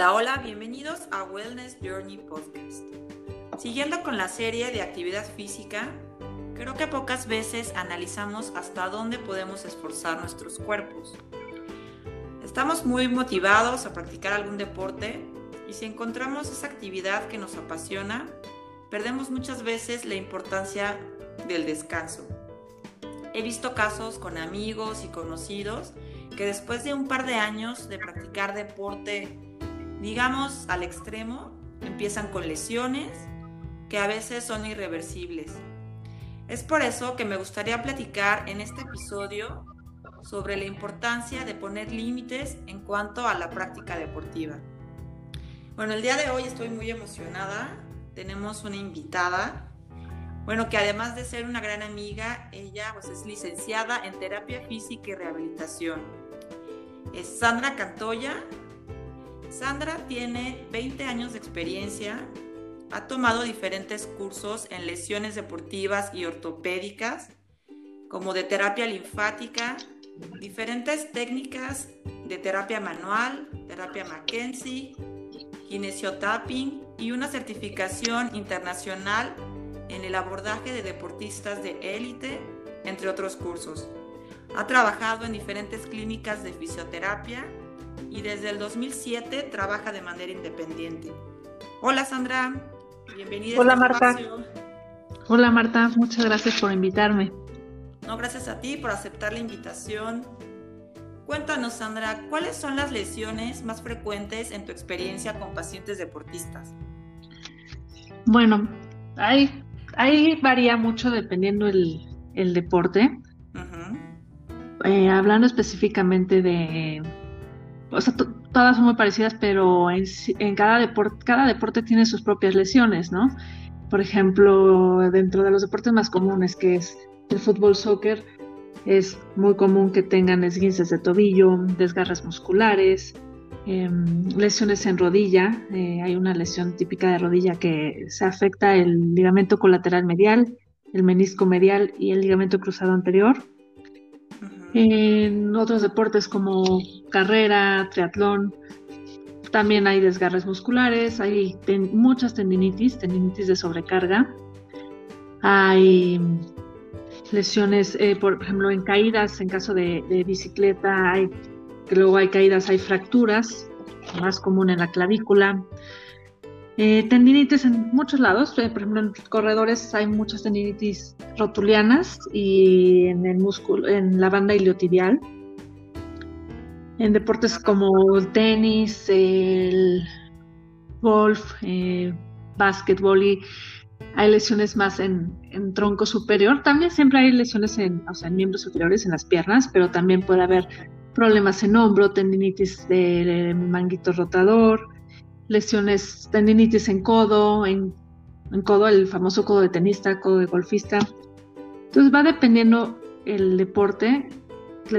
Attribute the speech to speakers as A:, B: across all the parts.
A: Hola, hola, bienvenidos a Wellness Journey Podcast. Siguiendo con la serie de actividad física, creo que pocas veces analizamos hasta dónde podemos esforzar nuestros cuerpos. Estamos muy motivados a practicar algún deporte y si encontramos esa actividad que nos apasiona, perdemos muchas veces la importancia del descanso. He visto casos con amigos y conocidos que después de un par de años de practicar deporte, digamos al extremo, empiezan con lesiones que a veces son irreversibles. Es por eso que me gustaría platicar en este episodio sobre la importancia de poner límites en cuanto a la práctica deportiva. Bueno, el día de hoy estoy muy emocionada. Tenemos una invitada bueno, que además de ser una gran amiga, ella pues, es licenciada en terapia física y rehabilitación. Es Sandra Cantoya. Sandra tiene 20 años de experiencia, ha tomado diferentes cursos en lesiones deportivas y ortopédicas, como de terapia linfática, diferentes técnicas de terapia manual, terapia McKenzie, kinesiotapping y una certificación internacional en el abordaje de deportistas de élite, entre otros cursos. Ha trabajado en diferentes clínicas de fisioterapia y desde el 2007 trabaja de manera independiente. Hola Sandra, bienvenida.
B: Hola este Marta. Hola Marta, muchas gracias por invitarme.
A: No, gracias a ti por aceptar la invitación. Cuéntanos Sandra, ¿cuáles son las lesiones más frecuentes en tu experiencia con pacientes deportistas?
B: Bueno, hay ahí varía mucho dependiendo el, el deporte. Eh, hablando específicamente de, o sea, todas son muy parecidas, pero en, en cada, deporte, cada deporte tiene sus propias lesiones, ¿no? Por ejemplo, dentro de los deportes más comunes, que es el fútbol, soccer, es muy común que tengan esguinces de tobillo, desgarras musculares, Em, lesiones en rodilla. Eh, hay una lesión típica de rodilla que se afecta el ligamento colateral medial, el menisco medial y el ligamento cruzado anterior. En otros deportes como carrera, triatlón, también hay desgarres musculares, hay muchas tendinitis, tendinitis de sobrecarga. Hay lesiones, eh, por ejemplo, en caídas, en caso de, bicicleta, hay luego hay caídas, hay fracturas, más común en la clavícula. Eh, tendinitis en muchos lados, eh, por ejemplo en corredores hay muchas tendinitis rotulianas y en el músculo, en la banda iliotibial. En deportes como tenis, el golf, eh, básquetbol y hay lesiones más en, tronco superior. También siempre hay lesiones en, o sea, en miembros superiores, en las piernas, pero también puede haber problemas en hombro, tendinitis de manguito rotador, lesiones, tendinitis en codo, en, codo, el famoso codo de tenista, codo de golfista. Entonces va dependiendo el deporte,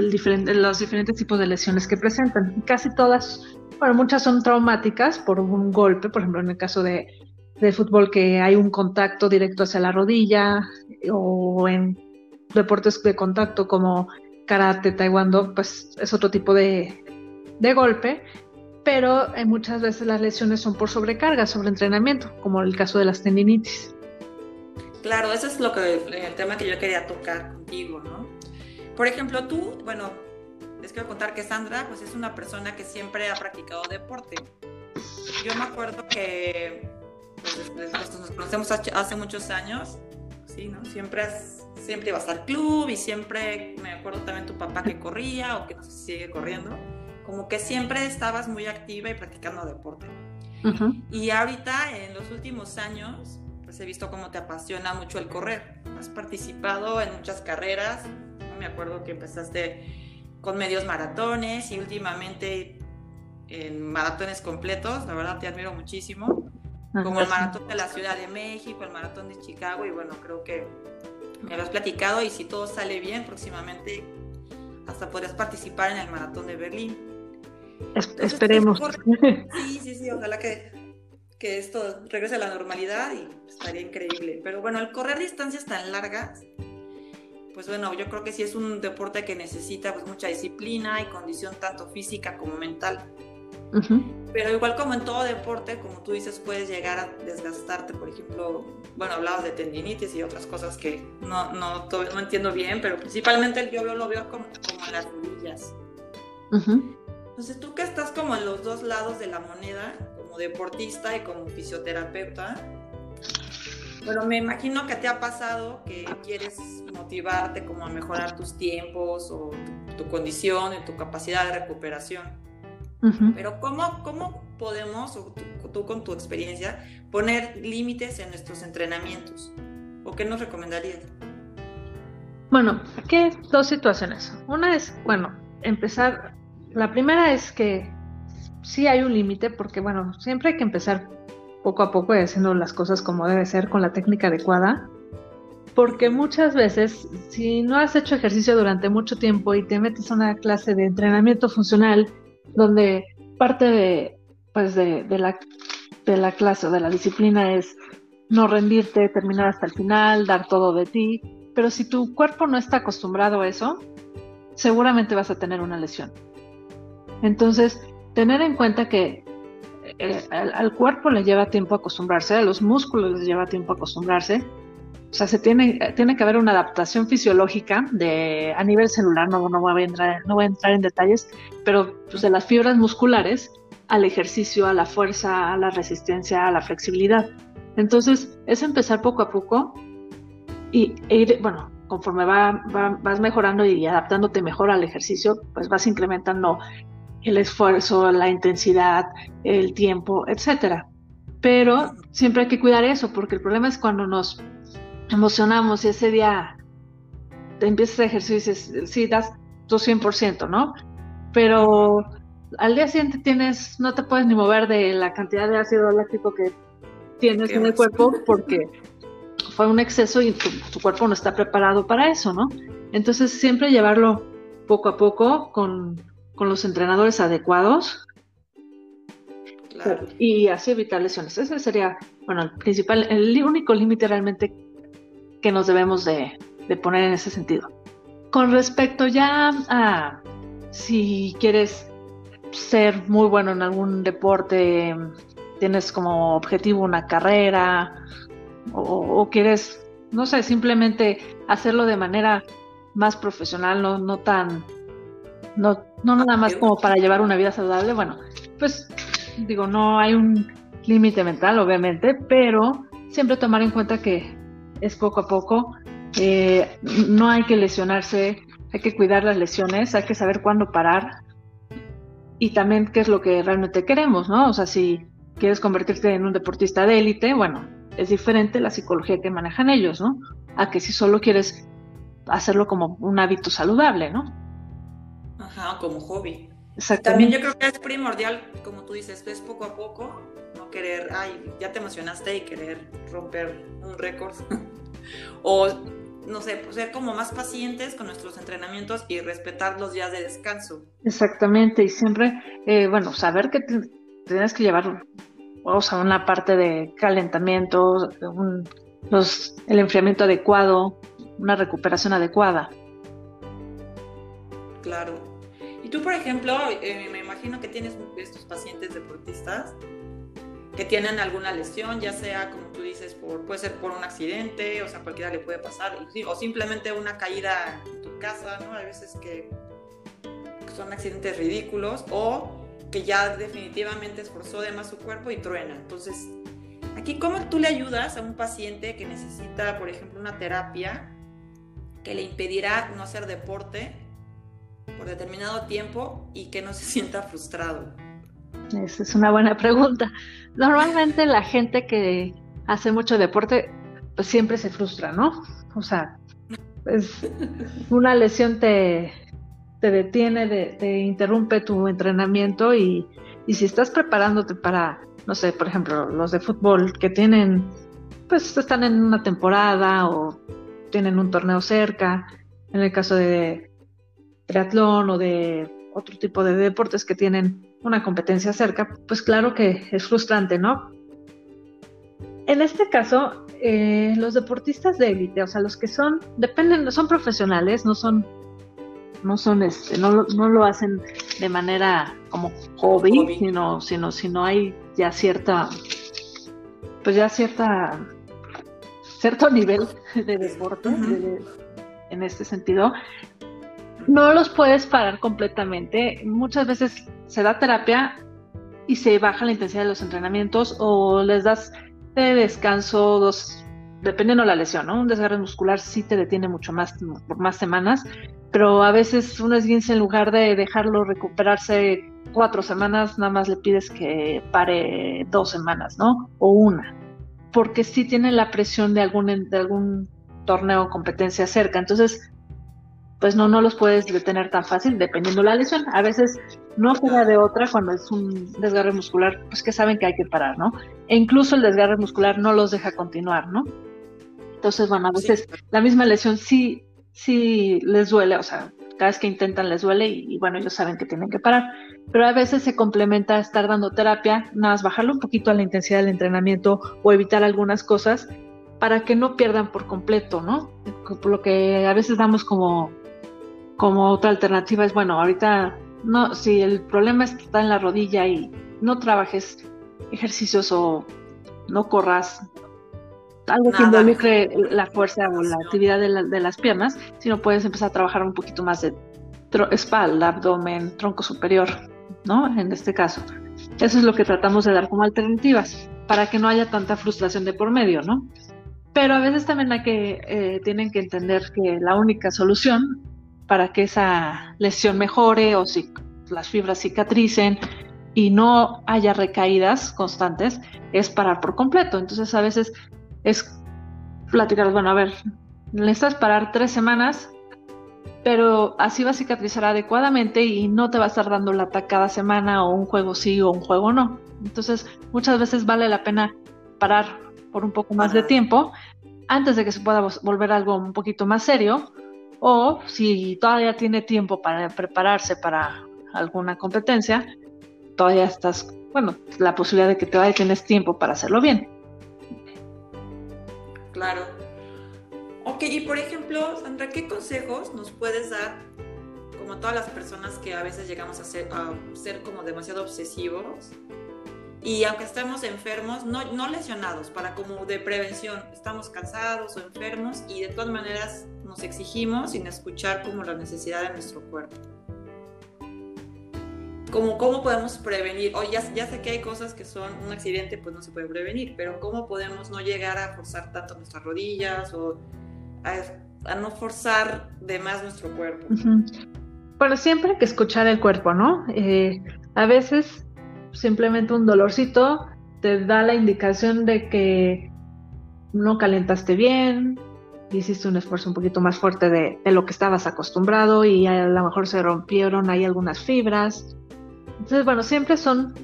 B: el diferente, los diferentes tipos de lesiones que presentan. Casi todas, bueno, muchas son traumáticas por un golpe, por ejemplo, en el caso de, de fútbol que hay un contacto directo hacia la rodilla o en deportes de contacto como karate, taekwondo, pues es otro tipo de, golpe, pero eh, muchas veces las lesiones son por sobrecarga, sobreentrenamiento, como el caso de las tendinitis.
A: Claro, ese es lo que, el tema que yo quería tocar contigo, ¿no? Por ejemplo, tú, bueno, les quiero contar que Sandra, pues es una persona que siempre ha practicado deporte. Yo me acuerdo que pues, nos conocemos hace muchos años, sí, ¿no? Siempre has siempre ibas al club y siempre, me acuerdo también tu papá que corría o que no sé si sigue corriendo, como que siempre estabas muy activa y practicando deporte. Y ahorita, en los últimos años, pues he visto cómo te apasiona mucho el correr. Has participado en muchas carreras, me acuerdo que empezaste con medios maratones y últimamente en maratones completos, la verdad te admiro muchísimo, como el maratón de la Ciudad de México, el maratón de Chicago y bueno, creo que me lo has platicado y si todo sale bien, próximamente hasta podrías participar en el maratón de Berlín.
B: esperemos.
A: Sí, sí, sí, ojalá que, que esto regrese a la normalidad y estaría increíble. Pero bueno, el correr distancias tan largas, pues bueno, yo creo que sí es un deporte que necesita pues mucha disciplina y condición tanto física como mental. Pero igual como en todo deporte, como tú dices, puedes llegar a desgastarte, por ejemplo, bueno, hablabas de tendinitis y otras cosas que no, no, no entiendo bien, pero principalmente yo lo veo como, como en las rodillas. Entonces tú que estás como en los dos lados de la moneda, como deportista y como fisioterapeuta, pero me imagino que te ha pasado que quieres motivarte como a mejorar tus tiempos o tu, condición y tu capacidad de recuperación. Pero ¿cómo, ¿cómo podemos, o tú, con tu experiencia, poner límites en nuestros entrenamientos? ¿O qué nos recomendarías?
B: Bueno, aquí hay dos situaciones. Una es, bueno, empezar, la primera es que sí hay un límite porque, bueno, siempre hay que empezar poco a poco y haciendo las cosas como debe ser con la técnica adecuada. Porque muchas veces, si no has hecho ejercicio durante mucho tiempo y te metes a una clase de entrenamiento funcional, donde parte de, pues de, la, de la clase o de la disciplina es no rendirte, terminar hasta el final, dar todo de ti, pero si tu cuerpo no está acostumbrado a eso, seguramente vas a tener una lesión. Entonces, tener en cuenta que eh, al, cuerpo le lleva tiempo acostumbrarse, a los músculos les lleva tiempo acostumbrarse. O sea, se tiene, tiene que haber una adaptación fisiológica de, a nivel celular, no, no, voy a entrar, no voy a entrar en detalles, pero pues, de las fibras musculares al ejercicio, a la fuerza, a la resistencia, a la flexibilidad. Entonces, es empezar poco a poco y e ir, bueno, conforme va, vas mejorando y adaptándote mejor al ejercicio, pues vas incrementando el esfuerzo, la intensidad, el tiempo, etcétera. Pero siempre hay que cuidar eso, porque el problema es cuando nos emocionamos y ese día te empiezas a ejercicio y dices, sí, das tu 100%, ¿no? Pero al día siguiente tienes, no te puedes ni mover de la cantidad de ácido láctico que tienes en el cuerpo porque fue un exceso y tu, tu, cuerpo no está preparado para eso, ¿no? Entonces siempre llevarlo poco a poco con, con los entrenadores adecuados y así evitar lesiones. Ese sería, bueno, el principal, el único límite realmente que nos debemos de, poner en ese sentido. Con respecto ya a si quieres ser muy bueno en algún deporte, tienes como objetivo una carrera o, quieres, no sé, simplemente hacerlo de manera más profesional, no, no tan no, no nada más como para llevar una vida saludable, bueno, pues digo, no hay un límite mental, obviamente, pero siempre tomar en cuenta que es poco a poco, eh, no hay que lesionarse, hay que cuidar las lesiones, hay que saber cuándo parar y también qué es lo que realmente queremos, ¿no? O sea, si quieres convertirte en un deportista de élite, bueno, es diferente la psicología que manejan ellos, ¿no? A que si solo quieres hacerlo como un hábito saludable, ¿no?
A: Ajá, como hobby. También yo creo que es primordial, como tú dices, es poco a poco, no querer, ay, ya te emocionaste y querer romper un récord. o, no sé, pues ser como más pacientes con nuestros entrenamientos y respetar los días de descanso.
B: Exactamente, y siempre, eh, bueno, saber que tienes que llevar, o sea, una parte de calentamiento, los, el enfriamiento adecuado, una recuperación adecuada.
A: Claro tú, por ejemplo, eh, me imagino que tienes estos pacientes deportistas que tienen alguna lesión, ya sea, como tú dices, por, puede ser por un accidente, o sea, cualquiera le puede pasar, o simplemente una caída en tu casa, ¿no? Hay veces que son accidentes ridículos, o que ya definitivamente esforzó de más su cuerpo y truena. Entonces, aquí, ¿cómo tú le ayudas a un paciente que necesita, por ejemplo, una terapia que le impedirá no hacer deporte por determinado tiempo y que no se sienta frustrado?
B: Esa es una buena pregunta. Normalmente la gente que hace mucho deporte, pues siempre se frustra, ¿no? O sea, pues, una lesión te, te detiene, te interrumpe tu entrenamiento y, y si estás preparándote para, no sé, por ejemplo, los de fútbol que tienen, pues están en una temporada o tienen un torneo cerca, en el caso de triatlón o de otro tipo de deportes que tienen una competencia cerca, pues claro que es frustrante, ¿no? En este caso, eh, los deportistas de élite, o sea, los que son, dependen, son profesionales, no son no son este, no, no lo hacen de manera como hobby, sino, sino, sino hay ya cierta, pues ya cierta, cierto nivel de deporte en este sentido. No los puedes parar completamente. Muchas veces se da terapia y se baja la intensidad de los entrenamientos o les das de descanso dos, dependiendo de la lesión, ¿no? Un desgarre muscular sí te detiene mucho más por más semanas, pero a veces un esguince en lugar de dejarlo recuperarse cuatro semanas, nada más le pides que pare dos semanas, ¿no? O una, porque sí tiene la presión de algún, de algún torneo o competencia cerca. Entonces, pues no, no los puedes detener tan fácil dependiendo la lesión. A veces no queda de otra cuando es un desgarre muscular, pues que saben que hay que parar, ¿no? E incluso el desgarre muscular no los deja continuar, ¿no? Entonces, bueno, a veces la misma lesión sí, sí les duele, o sea, cada vez que intentan les duele y, bueno, ellos saben que tienen que parar. Pero a veces se complementa estar dando terapia, nada más bajarle un poquito a la intensidad del entrenamiento o evitar algunas cosas para que no pierdan por completo, ¿no? Por lo que a veces damos como como otra alternativa es, bueno, ahorita no, si el problema está en la rodilla y no trabajes ejercicios o no corras algo que involucre la fuerza o la actividad de, las piernas, sino puedes empezar a trabajar un poquito más de espalda, abdomen, tronco superior, ¿no? En este caso. Eso es lo que tratamos de dar como alternativas, para que no haya tanta frustración de por medio, ¿no? Pero a veces también hay que, eh, tienen que entender que la única solución para que esa lesión mejore o si las fibras cicatricen y no haya recaídas constantes, es parar por completo. Entonces a veces es platicar, bueno, a ver, necesitas parar tres semanas, pero así va a cicatrizar adecuadamente y no te va a estar dando lata cada semana o un juego sí o un juego no. Entonces muchas veces vale la pena parar por un poco más de tiempo antes de que se pueda volver algo un poquito más serio o si todavía tiene tiempo para prepararse para alguna competencia, todavía estás, bueno, la posibilidad de que todavía tienes tiempo para hacerlo bien.
A: Claro. Ok, y por ejemplo, Sandra, ¿qué consejos nos puedes dar, como todas las personas que a veces llegamos a ser, a ser como demasiado obsesivos? Y aunque estemos enfermos, no, no lesionados, para como de prevención, estamos cansados o enfermos y de todas maneras nos exigimos sin escuchar como la necesidad de nuestro cuerpo. Como cómo podemos prevenir, o ya, ya sé que hay cosas que son un accidente, pues no se puede prevenir, pero cómo podemos no llegar a forzar tanto nuestras rodillas o a, no forzar de más nuestro cuerpo.
B: Bueno, siempre hay que escuchar el cuerpo, ¿no? Eh, a veces simplemente un dolorcito te da la indicación de que no calentaste bien, hiciste un esfuerzo un poquito más fuerte de, lo que estabas acostumbrado y a lo mejor se rompieron ahí algunas fibras. Entonces, bueno, siempre son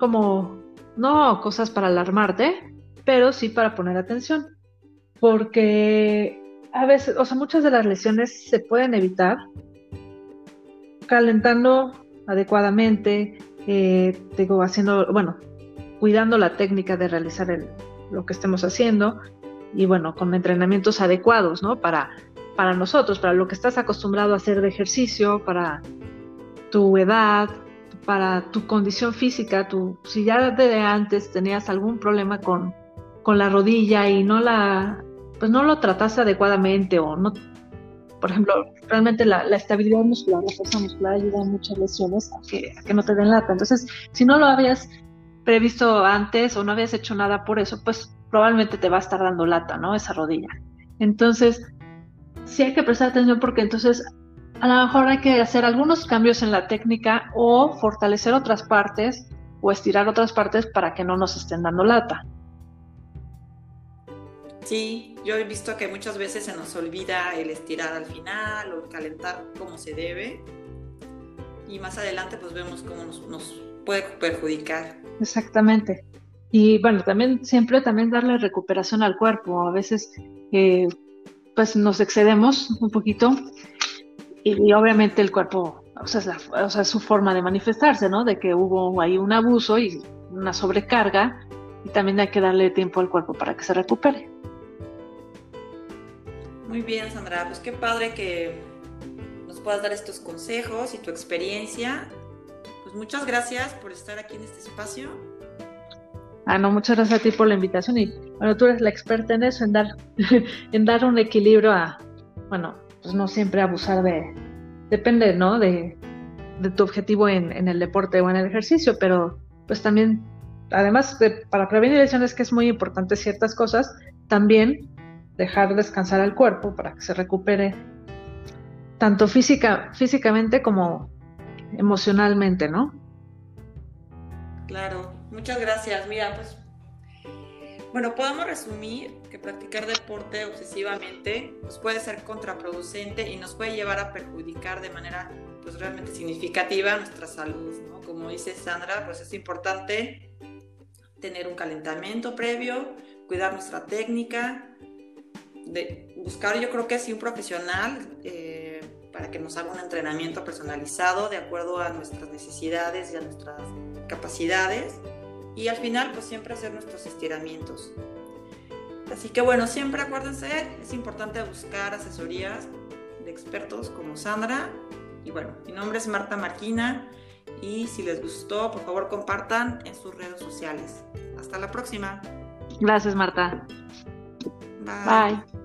B: como, no cosas para alarmarte, pero sí para poner atención. Porque a veces, o sea, muchas de las lesiones se pueden evitar calentando adecuadamente, eh, digo, haciendo, bueno, cuidando la técnica de realizar el, lo que estemos haciendo, y bueno, con entrenamientos adecuados, ¿no? Para, para nosotros, para lo que estás acostumbrado a hacer de ejercicio, para tu edad, para tu condición física, tu, si ya de antes tenías algún problema con, con la rodilla y no la, pues no lo trataste adecuadamente o no, por ejemplo, realmente la, estabilidad muscular, la fuerza muscular ayuda a muchas lesiones a que, a que no te den lata. Entonces, si no lo habías previsto antes o no habías hecho nada por eso, pues probablemente te va a estar dando lata, ¿no? Esa rodilla. Entonces, sí hay que prestar atención porque entonces a lo mejor hay que hacer algunos cambios en la técnica o fortalecer otras partes o estirar otras partes para que no nos estén dando lata.
A: Sí, yo he visto que muchas veces se nos olvida el estirar al final o calentar como se debe y más adelante pues vemos cómo nos, nos puede perjudicar.
B: Exactamente. Y bueno, también siempre también darle recuperación al cuerpo. A veces eh, pues nos excedemos un poquito y, obviamente el cuerpo, o sea, es o sea, su forma de manifestarse, ¿no? De que hubo ahí un abuso y una sobrecarga y también hay que darle tiempo al cuerpo para que se recupere.
A: Muy bien, Sandra, pues qué padre que puedas dar estos consejos y tu experiencia. Pues muchas gracias por estar aquí en este espacio.
B: Ah, no, muchas gracias a ti por la invitación y bueno, tú eres la experta en eso, en dar, en dar un equilibrio a, bueno, pues no siempre abusar de, depende, ¿no? De, de tu objetivo en, en, el deporte o en el ejercicio, pero pues también, además de, para prevenir lesiones, que es muy importante ciertas cosas, también dejar descansar al cuerpo para que se recupere tanto física, físicamente como emocionalmente, ¿no?
A: Claro, muchas gracias. Mira, pues, bueno, podemos resumir que practicar deporte obsesivamente pues, puede ser contraproducente y nos puede llevar a perjudicar de manera pues realmente significativa nuestra salud, ¿no? Como dice Sandra, pues es importante tener un calentamiento previo, cuidar nuestra técnica, de buscar yo creo que sí un profesional eh, para que nos haga un entrenamiento personalizado de acuerdo a nuestras necesidades y a nuestras capacidades y al final pues siempre hacer nuestros estiramientos. Así que bueno, siempre acuérdense, es importante buscar asesorías de expertos como Sandra. Y bueno, mi nombre es Marta Marquina y si les gustó, por favor compartan en sus redes sociales. Hasta la próxima.
B: Gracias, Marta.
A: Bye. Bye.